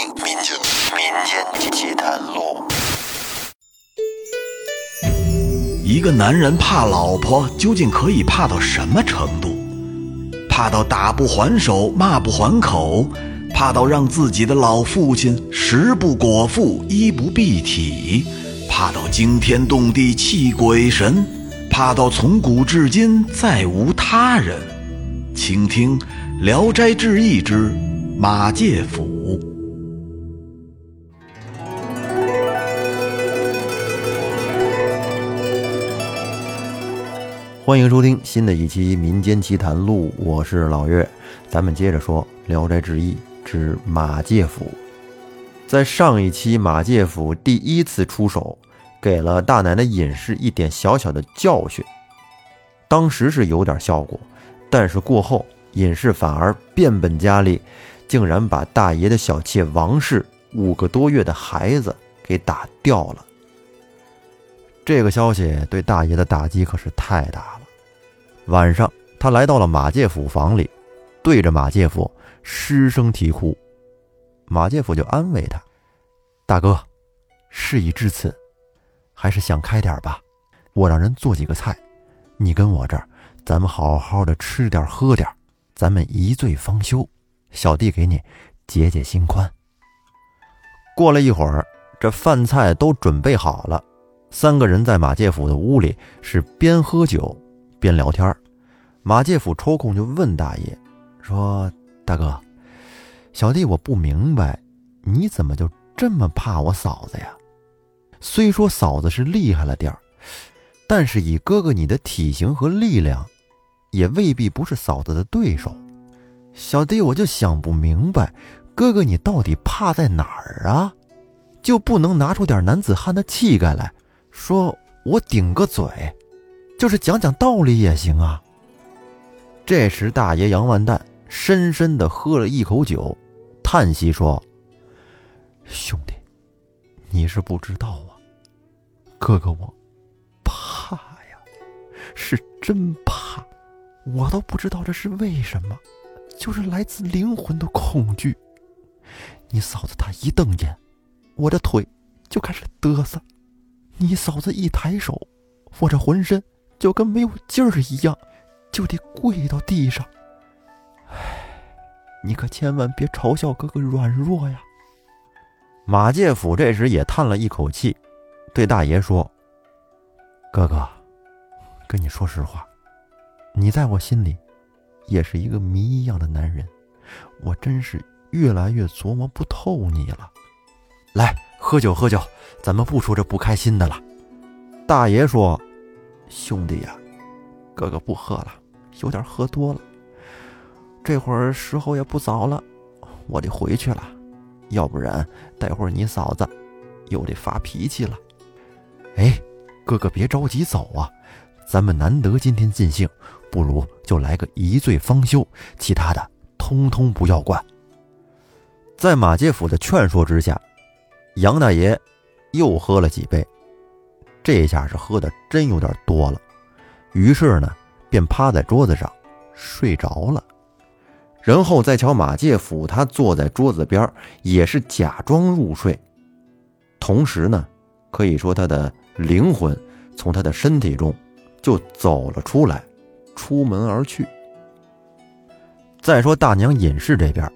民间民间奇谈录。一个男人怕老婆，究竟可以怕到什么程度？怕到打不还手，骂不还口，怕到让自己的老父亲食不果腹，衣不蔽体，怕到惊天动地，泣鬼神，怕到从古至今再无他人。请听《聊斋志异》之马介甫。欢迎收听新的一期《民间奇谈录》，我是老岳。咱们接着说《聊斋志异》之马介甫。在上一期，马介甫第一次出手，给了大奶奶尹氏一点小小的教训，当时是有点效果，但是过后尹氏反而变本加厉，竟然把大爷的小妾王氏五个多月的孩子给打掉了。这个消息对大爷的打击可是太大了。晚上，他来到了马介甫房里，对着马介甫失声啼哭。马介甫就安慰他：“大哥，事已至此，还是想开点吧。我让人做几个菜，你跟我这儿，咱们好好的吃点喝点，咱们一醉方休。小弟给你解解心宽。”过了一会儿，这饭菜都准备好了。三个人在马介甫的屋里是边喝酒边聊天马介甫抽空就问大爷说：“大哥，小弟我不明白，你怎么就这么怕我嫂子呀？虽说嫂子是厉害了点儿，但是以哥哥你的体型和力量，也未必不是嫂子的对手。小弟我就想不明白，哥哥你到底怕在哪儿啊？就不能拿出点男子汉的气概来？”说我顶个嘴，就是讲讲道理也行啊。这时，大爷杨万蛋深深的喝了一口酒，叹息说：“兄弟，你是不知道啊，哥哥我怕呀，是真怕，我都不知道这是为什么，就是来自灵魂的恐惧。你嫂子她一瞪眼，我的腿就开始嘚瑟。”你嫂子一抬手，我这浑身就跟没有劲儿一样，就得跪到地上。唉，你可千万别嘲笑哥哥软弱呀。马介甫这时也叹了一口气，对大爷说：“哥哥，跟你说实话，你在我心里也是一个谜一样的男人，我真是越来越琢磨不透你了。来。”喝酒喝酒，咱们不说这不开心的了。大爷说：“兄弟呀，哥哥不喝了，有点喝多了。这会儿时候也不早了，我得回去了，要不然待会儿你嫂子又得发脾气了。”哎，哥哥别着急走啊，咱们难得今天尽兴，不如就来个一醉方休，其他的通通不要管。在马介甫的劝说之下。杨大爷又喝了几杯，这下是喝的真有点多了，于是呢，便趴在桌子上睡着了。然后再瞧马介甫，他坐在桌子边，也是假装入睡，同时呢，可以说他的灵魂从他的身体中就走了出来，出门而去。再说大娘尹氏这边，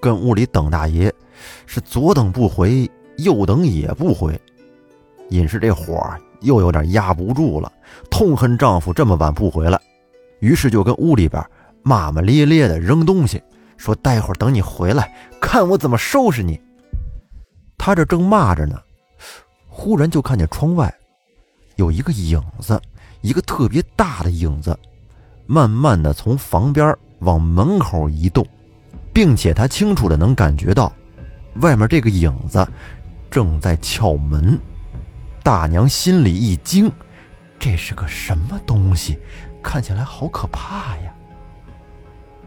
跟屋里等大爷。是左等不回，右等也不回，尹氏这火又有点压不住了，痛恨丈夫这么晚不回来，于是就跟屋里边骂骂咧咧的扔东西，说待会儿等你回来，看我怎么收拾你。他这正骂着呢，忽然就看见窗外有一个影子，一个特别大的影子，慢慢的从房边往门口移动，并且他清楚的能感觉到。外面这个影子正在敲门，大娘心里一惊，这是个什么东西？看起来好可怕呀！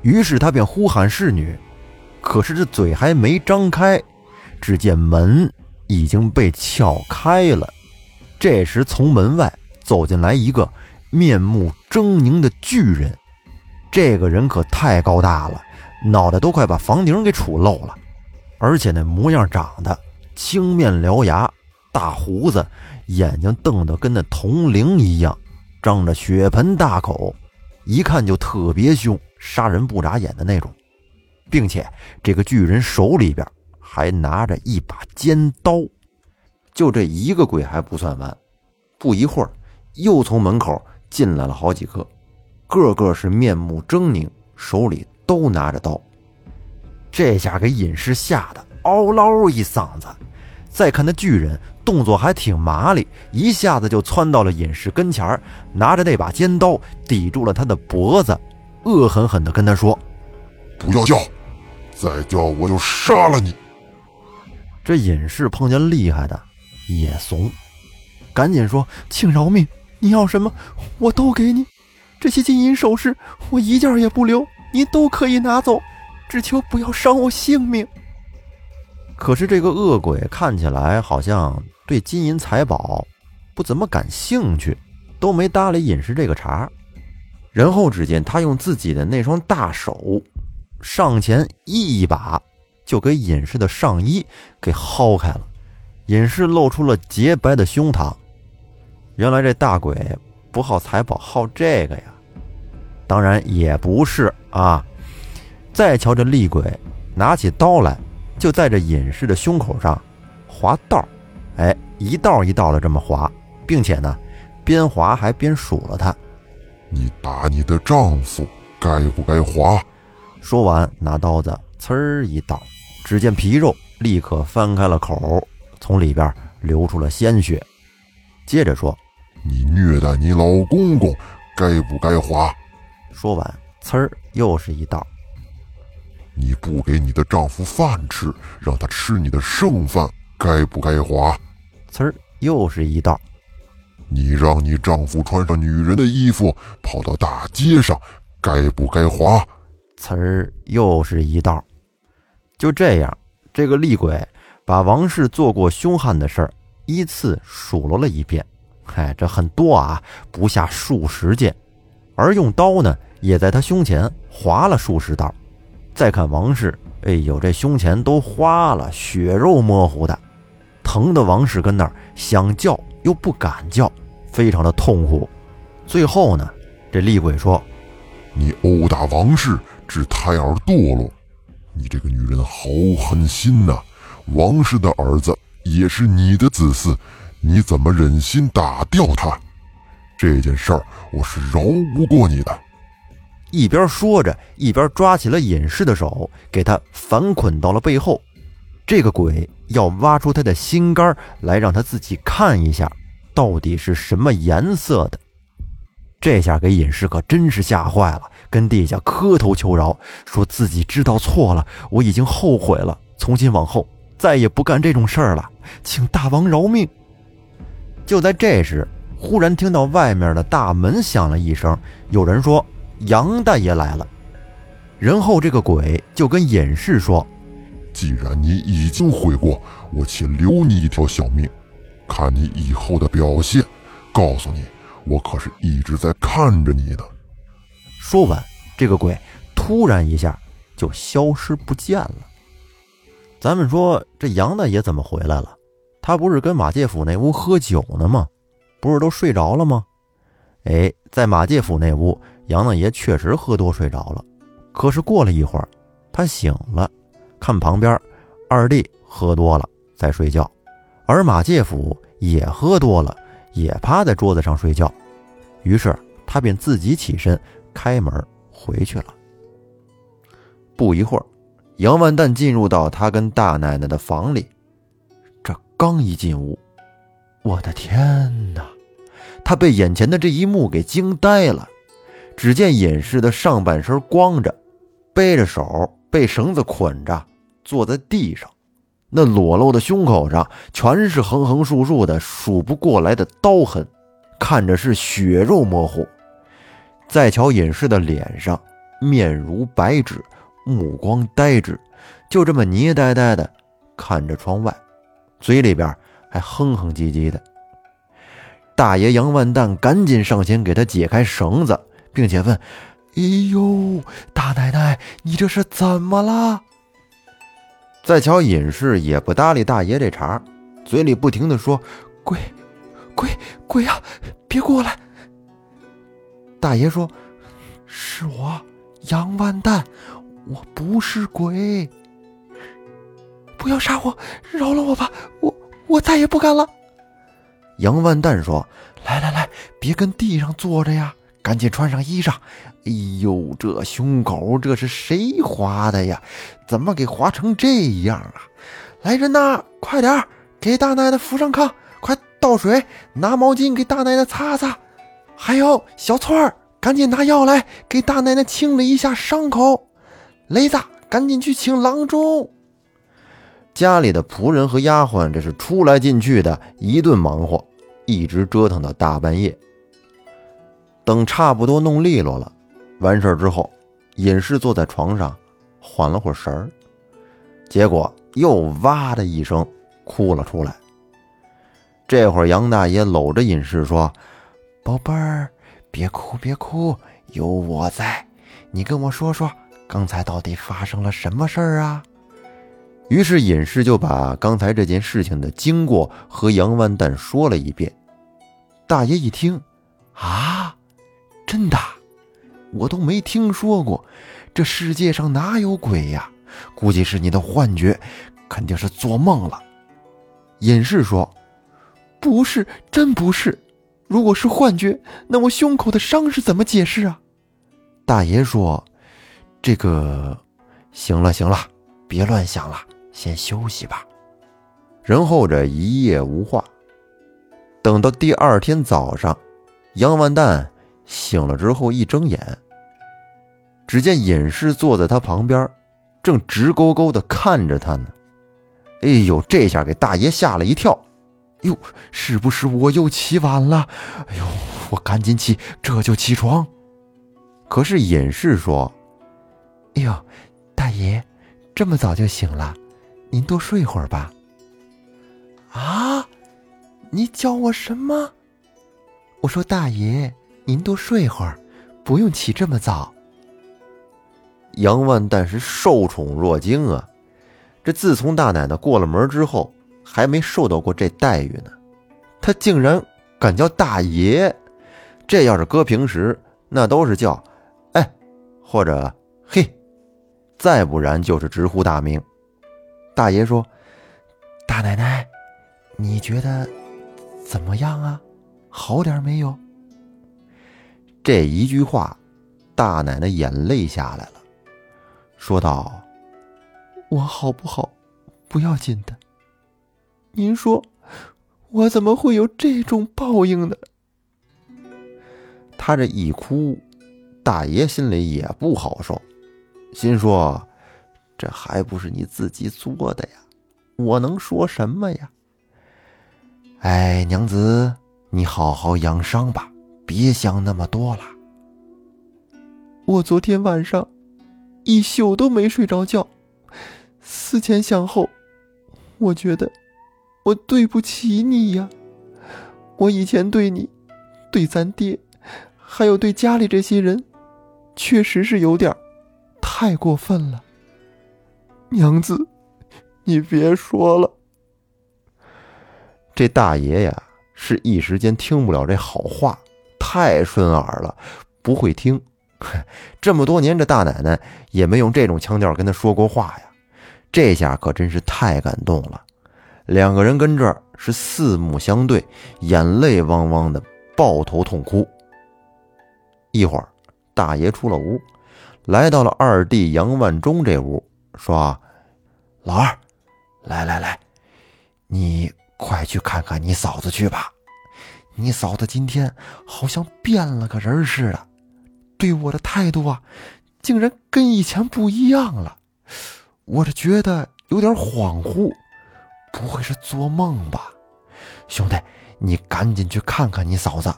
于是她便呼喊侍女，可是这嘴还没张开，只见门已经被撬开了。这时从门外走进来一个面目狰狞的巨人，这个人可太高大了，脑袋都快把房顶给杵漏了。而且那模样长得青面獠牙，大胡子，眼睛瞪得跟那铜铃一样，张着血盆大口，一看就特别凶，杀人不眨眼的那种，并且这个巨人手里边还拿着一把尖刀。就这一个鬼还不算完，不一会儿，又从门口进来了好几个，个个是面目狰狞，手里都拿着刀。这下给隐士吓得嗷唠一嗓子。再看那巨人动作还挺麻利，一下子就窜到了隐士跟前儿拿着那把尖刀抵住了他的脖子，恶狠狠地跟他说：“不要叫，再叫我就杀了你！”这隐士碰见厉害的。也怂，赶紧说：“请饶命！你要什么，我都给你。这些金银首饰，我一件也不留，您都可以拿走，只求不要伤我性命。”可是这个恶鬼看起来好像对金银财宝不怎么感兴趣，都没搭理隐士这个茬。然后只见他用自己的那双大手上前一把，就给隐士的上衣给薅开了。隐士露出了洁白的胸膛，原来这大鬼不好财宝，好这个呀？当然也不是啊！再瞧这厉鬼，拿起刀来，就在这隐士的胸口上划道哎，一道一道的这么划，并且呢，边划还边数了他：“你打你的丈夫，该不该划？”说完，拿刀子呲儿一刀，只见皮肉立刻翻开了口。从里边流出了鲜血，接着说：“你虐待你老公公，该不该划？”说完，呲儿又是一道。你不给你的丈夫饭吃，让他吃你的剩饭，该不该划？呲儿又是一道。你让你丈夫穿上女人的衣服，跑到大街上，该不该划？呲儿又是一道。就这样，这个厉鬼。把王氏做过凶悍的事儿依次数落了一遍，嗨，这很多啊，不下数十件。而用刀呢，也在他胸前划了数十刀。再看王氏，哎呦，这胸前都花了，血肉模糊的，疼的王氏跟那儿想叫又不敢叫，非常的痛苦。最后呢，这厉鬼说：“你殴打王氏，致胎儿堕落，你这个女人好狠心呐！”王氏的儿子也是你的子嗣，你怎么忍心打掉他？这件事儿我是饶不过你的。一边说着，一边抓起了隐士的手，给他反捆到了背后。这个鬼要挖出他的心肝来，让他自己看一下，到底是什么颜色的。这下给隐士可真是吓坏了，跟地下磕头求饶，说自己知道错了，我已经后悔了，从今往后。再也不干这种事儿了，请大王饶命！就在这时，忽然听到外面的大门响了一声，有人说：“杨大爷来了。”然后这个鬼就跟隐士说：“既然你已经悔过，我且留你一条小命，看你以后的表现。告诉你，我可是一直在看着你的。”说完，这个鬼突然一下就消失不见了。咱们说这杨大爷怎么回来了？他不是跟马介甫那屋喝酒呢吗？不是都睡着了吗？哎，在马介甫那屋，杨大爷确实喝多睡着了。可是过了一会儿，他醒了，看旁边二弟喝多了在睡觉，而马介甫也喝多了，也趴在桌子上睡觉。于是他便自己起身开门回去了。不一会儿。杨万蛋进入到他跟大奶奶的房里，这刚一进屋，我的天哪！他被眼前的这一幕给惊呆了。只见隐士的上半身光着，背着手被绳子捆着，坐在地上，那裸露的胸口上全是横横竖竖的数不过来的刀痕，看着是血肉模糊。再瞧隐士的脸上，面如白纸。目光呆滞，就这么泥呆呆的看着窗外，嘴里边还哼哼唧唧的。大爷杨万蛋赶紧上前给他解开绳子，并且问：“哎呦，大奶奶，你这是怎么了？”再瞧隐士也不搭理大爷这茬，嘴里不停的说：“鬼，鬼，鬼啊，别过来！”大爷说：“是我，杨万蛋，我不是鬼。不要杀我，饶了我吧，我我再也不敢了。”杨万蛋说：“来来来，别跟地上坐着呀，赶紧穿上衣裳。哎呦，这胸口这是谁划的呀？怎么给划成这样啊？来人呐，快点给大奶奶扶上炕，快倒水，拿毛巾给大奶奶擦擦。还有小翠儿，赶紧拿药来给大奶奶清理一下伤口。雷子，赶紧去请郎中。”家里的仆人和丫鬟这是出来进去的，一顿忙活，一直折腾到大半夜。等差不多弄利落了，完事儿之后，尹氏坐在床上缓了会儿神儿，结果又哇的一声哭了出来。这会儿杨大爷搂着尹氏说：“宝贝儿，别哭别哭，有我在。你跟我说说，刚才到底发生了什么事儿啊？”于是尹氏就把刚才这件事情的经过和杨万蛋说了一遍。大爷一听，啊，真的，我都没听说过，这世界上哪有鬼呀？估计是你的幻觉，肯定是做梦了。隐士说：“不是，真不是。如果是幻觉，那我胸口的伤是怎么解释啊？”大爷说：“这个，行了行了，别乱想了。”先休息吧。然后这一夜无话。等到第二天早上，杨万蛋醒了之后一睁眼，只见尹氏坐在他旁边，正直勾勾的看着他呢。哎呦，这下给大爷吓了一跳。哟，是不是我又起晚了？哎呦，我赶紧起，这就起床。可是尹氏说：“哎呦，大爷，这么早就醒了？”您多睡会儿吧。啊，你叫我什么？我说大爷，您多睡会儿，不用起这么早。杨万蛋是受宠若惊啊！这自从大奶奶过了门之后，还没受到过这待遇呢。他竟然敢叫大爷，这要是搁平时，那都是叫哎，或者嘿，再不然就是直呼大名。大爷说：“大奶奶，你觉得怎么样啊？好点没有？”这一句话，大奶奶眼泪下来了，说道：“我好不好？不要紧的。您说，我怎么会有这种报应呢？”他这一哭，大爷心里也不好受，心说。这还不是你自己作的呀，我能说什么呀？哎，娘子，你好好养伤吧，别想那么多了。我昨天晚上一宿都没睡着觉，思前想后，我觉得我对不起你呀。我以前对你、对咱爹，还有对家里这些人，确实是有点太过分了。娘子，你别说了。这大爷呀，是一时间听不了这好话，太顺耳了，不会听。这么多年，这大奶奶也没用这种腔调跟他说过话呀。这下可真是太感动了，两个人跟这儿是四目相对，眼泪汪汪的，抱头痛哭。一会儿，大爷出了屋，来到了二弟杨万忠这屋。说：“老二，来来来，你快去看看你嫂子去吧。你嫂子今天好像变了个人似的，对我的态度啊，竟然跟以前不一样了。我这觉得有点恍惚，不会是做梦吧？兄弟，你赶紧去看看你嫂子，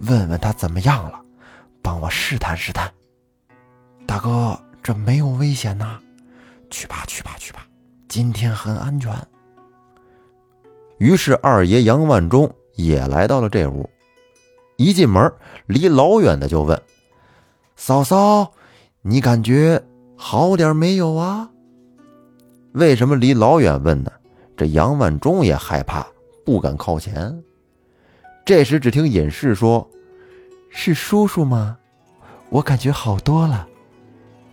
问问她怎么样了，帮我试探试探。大哥，这没有危险呐。”去吧，去吧，去吧，今天很安全。于是二爷杨万忠也来到了这屋，一进门，离老远的就问：“嫂嫂，你感觉好点没有啊？”为什么离老远问呢？这杨万忠也害怕，不敢靠前。这时，只听隐士说：“是叔叔吗？我感觉好多了。”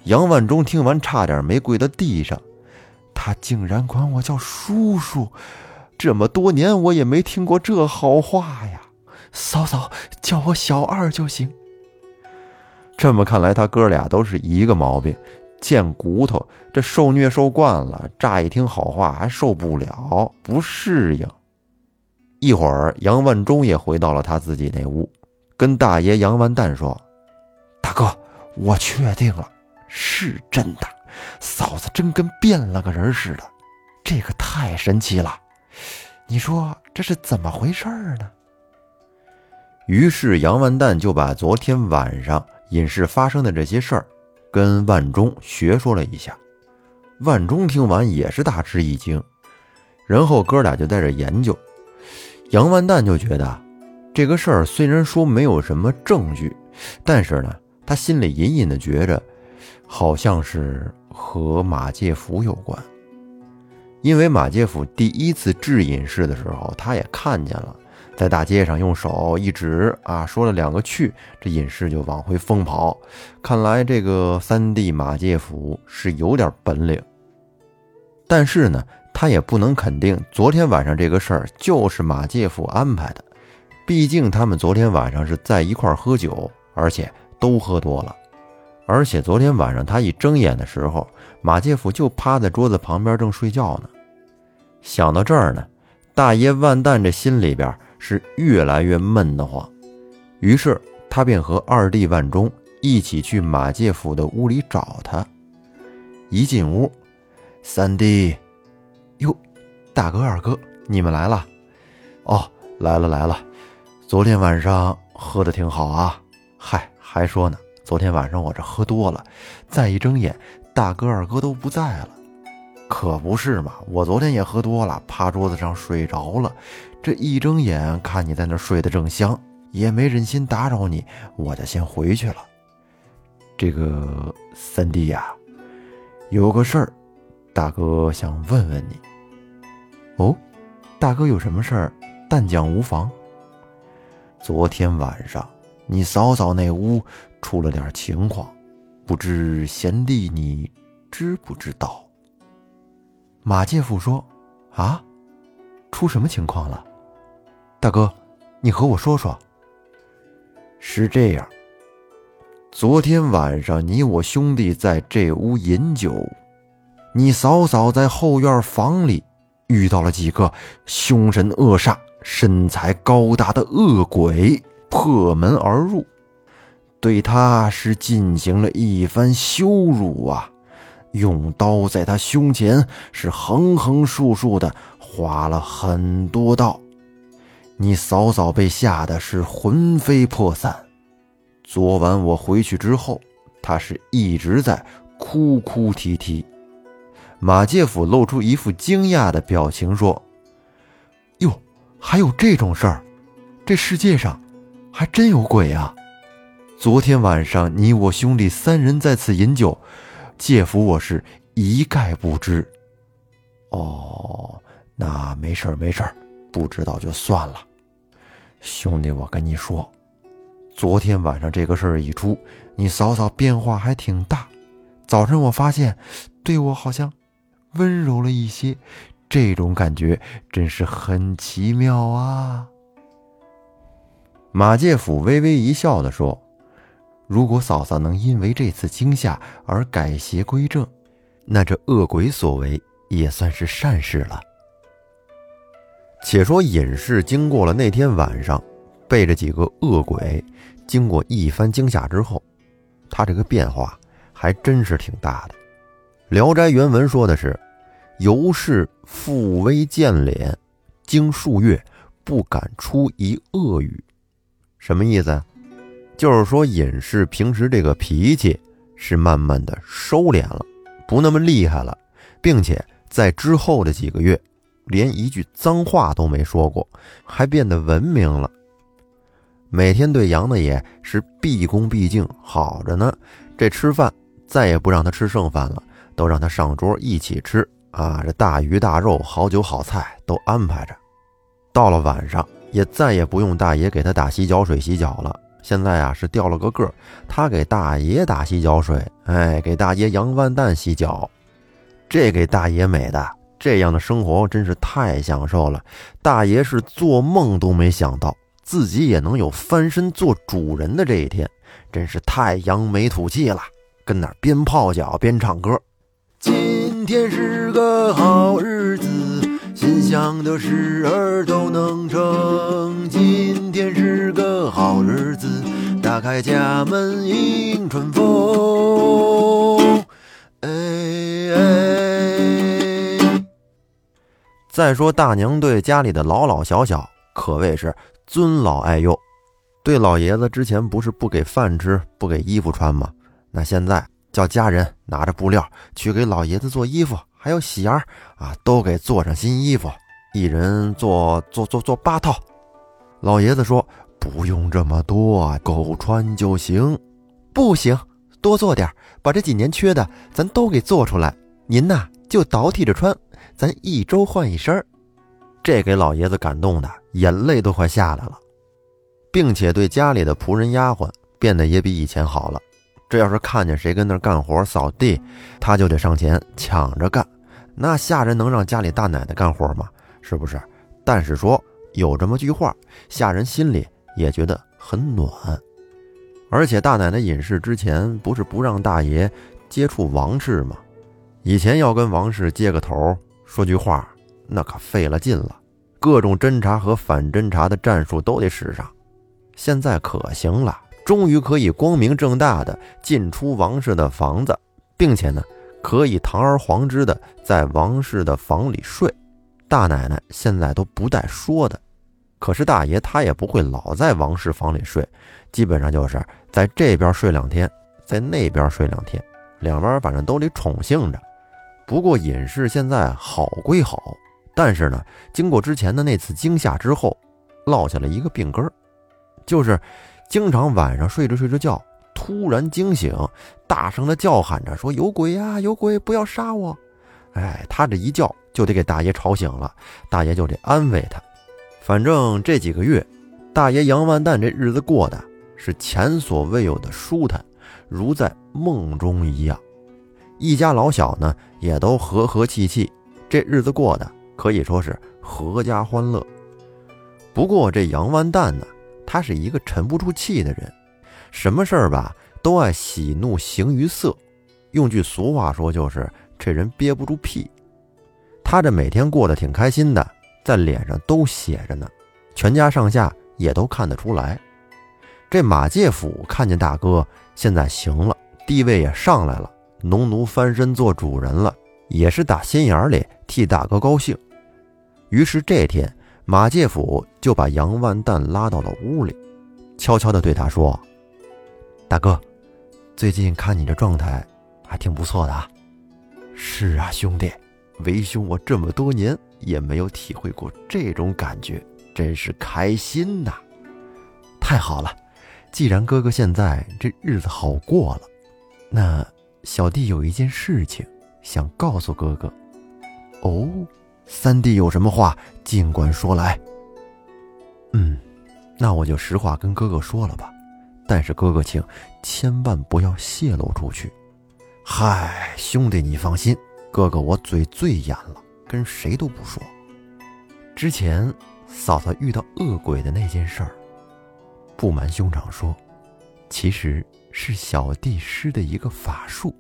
杨万忠听完，差点没跪到地上。他竟然管我叫叔叔，这么多年我也没听过这好话呀！嫂嫂叫我小二就行。这么看来，他哥俩都是一个毛病，贱骨头。这受虐受惯了，乍一听好话还受不了，不适应。一会儿，杨万忠也回到了他自己那屋，跟大爷杨万蛋说：“大哥，我确定了，是真的，嫂子真跟变了个人似的，这个太神奇了。你说这是怎么回事呢？”于是杨万蛋就把昨天晚上隐士发生的这些事儿，跟万忠学说了一下。万忠听完也是大吃一惊，然后哥俩就在这研究。杨万蛋就觉得，这个事儿虽然说没有什么证据，但是呢，他心里隐隐的觉着，好像是和马介甫有关。因为马介甫第一次治隐士的时候，他也看见了，在大街上用手一指啊，说了两个去，这隐士就往回疯跑。看来这个三弟马介甫是有点本领，但是呢。他也不能肯定昨天晚上这个事儿就是马介甫安排的，毕竟他们昨天晚上是在一块儿喝酒，而且都喝多了。而且昨天晚上他一睁眼的时候，马介甫就趴在桌子旁边正睡觉呢。想到这儿呢，大爷万旦这心里边是越来越闷得慌，于是他便和二弟万忠一起去马介甫的屋里找他。一进屋，三弟。哟，大哥二哥，你们来了？哦，来了来了。昨天晚上喝的挺好啊。嗨，还说呢，昨天晚上我这喝多了，再一睁眼，大哥二哥都不在了。可不是嘛，我昨天也喝多了，趴桌子上睡着了。这一睁眼看你在那睡得正香，也没忍心打扰你，我就先回去了。这个三弟呀，有个事儿，大哥想问问你。哦，大哥有什么事儿？但讲无妨。昨天晚上你嫂嫂那屋出了点情况，不知贤弟你知不知道？马介甫说：“啊，出什么情况了？大哥，你和我说说。”是这样，昨天晚上你我兄弟在这屋饮酒，你嫂嫂在后院房里。遇到了几个凶神恶煞、身材高大的恶鬼，破门而入，对他是进行了一番羞辱啊！用刀在他胸前是横横竖竖的划了很多道，你嫂嫂被吓得是魂飞魄散。昨晚我回去之后，她是一直在哭哭啼啼。马介甫露出一副惊讶的表情，说：“哟，还有这种事儿？这世界上还真有鬼啊！昨天晚上你我兄弟三人在此饮酒，介甫我是一概不知。哦，那没事儿没事儿，不知道就算了。兄弟，我跟你说，昨天晚上这个事儿一出，你嫂嫂变化还挺大。早晨我发现，对我好像……”温柔了一些，这种感觉真是很奇妙啊！马介甫微微一笑的说：“如果嫂嫂能因为这次惊吓而改邪归正，那这恶鬼所为也算是善事了。”且说隐士经过了那天晚上被这几个恶鬼经过一番惊吓之后，他这个变化还真是挺大的。《聊斋》原文说的是。由是复微见脸，经数月不敢出一恶语，什么意思？就是说隐士平时这个脾气是慢慢的收敛了，不那么厉害了，并且在之后的几个月，连一句脏话都没说过，还变得文明了。每天对杨大爷是毕恭毕敬，好着呢。这吃饭再也不让他吃剩饭了，都让他上桌一起吃。啊，这大鱼大肉、好酒好菜都安排着。到了晚上，也再也不用大爷给他打洗脚水洗脚了。现在啊，是掉了个个，他给大爷打洗脚水，哎，给大爷杨万蛋洗脚，这给大爷美的，这样的生活真是太享受了。大爷是做梦都没想到自己也能有翻身做主人的这一天，真是太扬眉吐气了，跟那边泡脚边唱歌。今天是个好日子。心想的事儿都能成，今天是个好日子，打开家门迎春风。哎哎！再说大娘对家里的老老小小可谓是尊老爱幼，对老爷子之前不是不给饭吃、不给衣服穿吗？那现在叫家人拿着布料去给老爷子做衣服。还有喜儿啊，都给做上新衣服，一人做做做做八套。老爷子说：“不用这么多，够穿就行。”不行，多做点，把这几年缺的咱都给做出来。您呐，就倒替着穿，咱一周换一身。这给老爷子感动的眼泪都快下来了，并且对家里的仆人丫鬟变得也比以前好了。这要是看见谁跟那干活扫地，他就得上前抢着干。那下人能让家里大奶奶干活吗？是不是？但是说有这么句话，下人心里也觉得很暖。而且大奶奶隐世之前不是不让大爷接触王氏吗？以前要跟王氏接个头说句话，那可费了劲了，各种侦查和反侦查的战术都得使上。现在可行了，终于可以光明正大的进出王氏的房子，并且呢。可以堂而皇之的在王氏的房里睡，大奶奶现在都不带说的。可是大爷他也不会老在王氏房里睡，基本上就是在这边睡两天，在那边睡两天，两边反正都得宠幸着。不过尹氏现在好归好，但是呢，经过之前的那次惊吓之后，落下了一个病根儿，就是经常晚上睡着睡着觉。突然惊醒，大声的叫喊着说：“有鬼呀，有鬼！不要杀我！”哎，他这一叫就得给大爷吵醒了，大爷就得安慰他。反正这几个月，大爷杨万蛋这日子过的是前所未有的舒坦，如在梦中一样。一家老小呢也都和和气气，这日子过得可以说是阖家欢乐。不过这杨万蛋呢，他是一个沉不住气的人。什么事儿吧，都爱喜怒形于色，用句俗话说，就是这人憋不住屁。他这每天过得挺开心的，在脸上都写着呢，全家上下也都看得出来。这马介甫看见大哥现在行了，地位也上来了，农奴翻身做主人了，也是打心眼里替大哥高兴。于是这天，马介甫就把杨万蛋拉到了屋里，悄悄地对他说。大哥，最近看你这状态，还挺不错的啊。是啊，兄弟，为兄我这么多年也没有体会过这种感觉，真是开心呐！太好了，既然哥哥现在这日子好过了，那小弟有一件事情想告诉哥哥。哦，三弟有什么话尽管说来。嗯，那我就实话跟哥哥说了吧。但是哥哥，请千万不要泄露出去。嗨，兄弟，你放心，哥哥我嘴最严了，跟谁都不说。之前嫂嫂遇到恶鬼的那件事儿，不瞒兄长说，其实是小弟施的一个法术。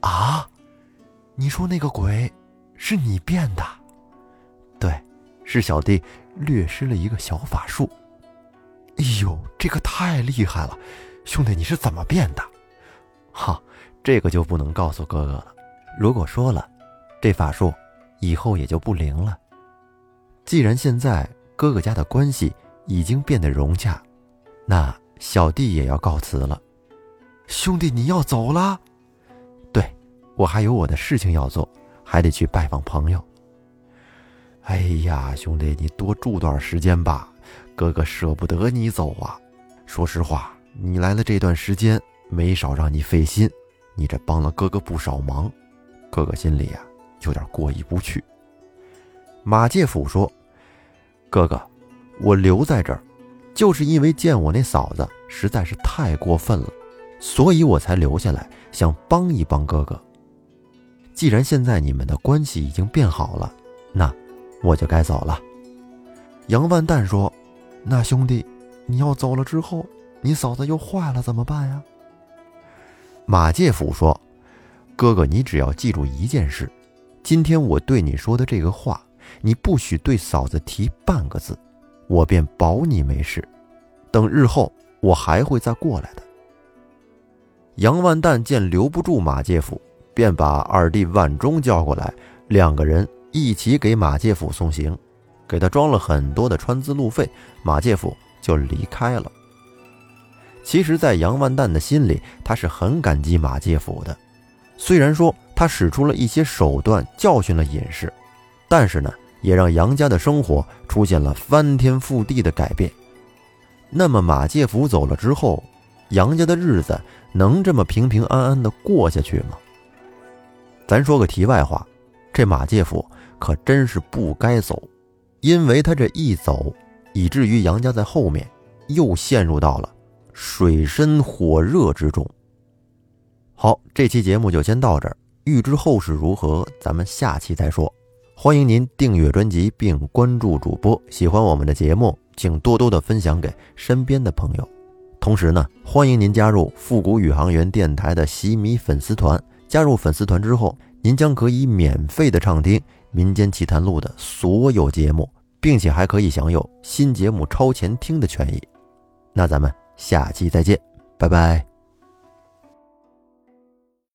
啊，你说那个鬼是你变的？对，是小弟略施了一个小法术。哎呦，这个太厉害了，兄弟，你是怎么变的？哈，这个就不能告诉哥哥了。如果说了，这法术以后也就不灵了。既然现在哥哥家的关系已经变得融洽，那小弟也要告辞了。兄弟，你要走了？对，我还有我的事情要做，还得去拜访朋友。哎呀，兄弟，你多住段时间吧。哥哥舍不得你走啊！说实话，你来了这段时间，没少让你费心，你这帮了哥哥不少忙，哥哥心里呀有点过意不去。马介甫说：“哥哥，我留在这儿，就是因为见我那嫂子实在是太过分了，所以我才留下来，想帮一帮哥哥。既然现在你们的关系已经变好了，那我就该走了。”杨万蛋说：“那兄弟，你要走了之后，你嫂子又坏了怎么办呀？”马介甫说：“哥哥，你只要记住一件事，今天我对你说的这个话。”你不许对嫂子提半个字，我便保你没事。等日后我还会再过来的。杨万蛋见留不住马介甫，便把二弟万忠叫过来，两个人一起给马介甫送行，给他装了很多的川资路费，马介甫就离开了。其实，在杨万蛋的心里，他是很感激马介甫的，虽然说他使出了一些手段教训了尹氏，但是呢。也让杨家的生活出现了翻天覆地的改变。那么马介甫走了之后，杨家的日子能这么平平安安的过下去吗？咱说个题外话，这马介甫可真是不该走，因为他这一走，以至于杨家在后面又陷入到了水深火热之中。好，这期节目就先到这儿，欲知后事如何，咱们下期再说。欢迎您订阅专辑并关注主播，喜欢我们的节目，请多多的分享给身边的朋友。同时呢，欢迎您加入复古宇航员电台的喜米粉丝团。加入粉丝团之后，您将可以免费的畅听《民间奇谈录》的所有节目，并且还可以享有新节目超前听的权益。那咱们下期再见，拜拜。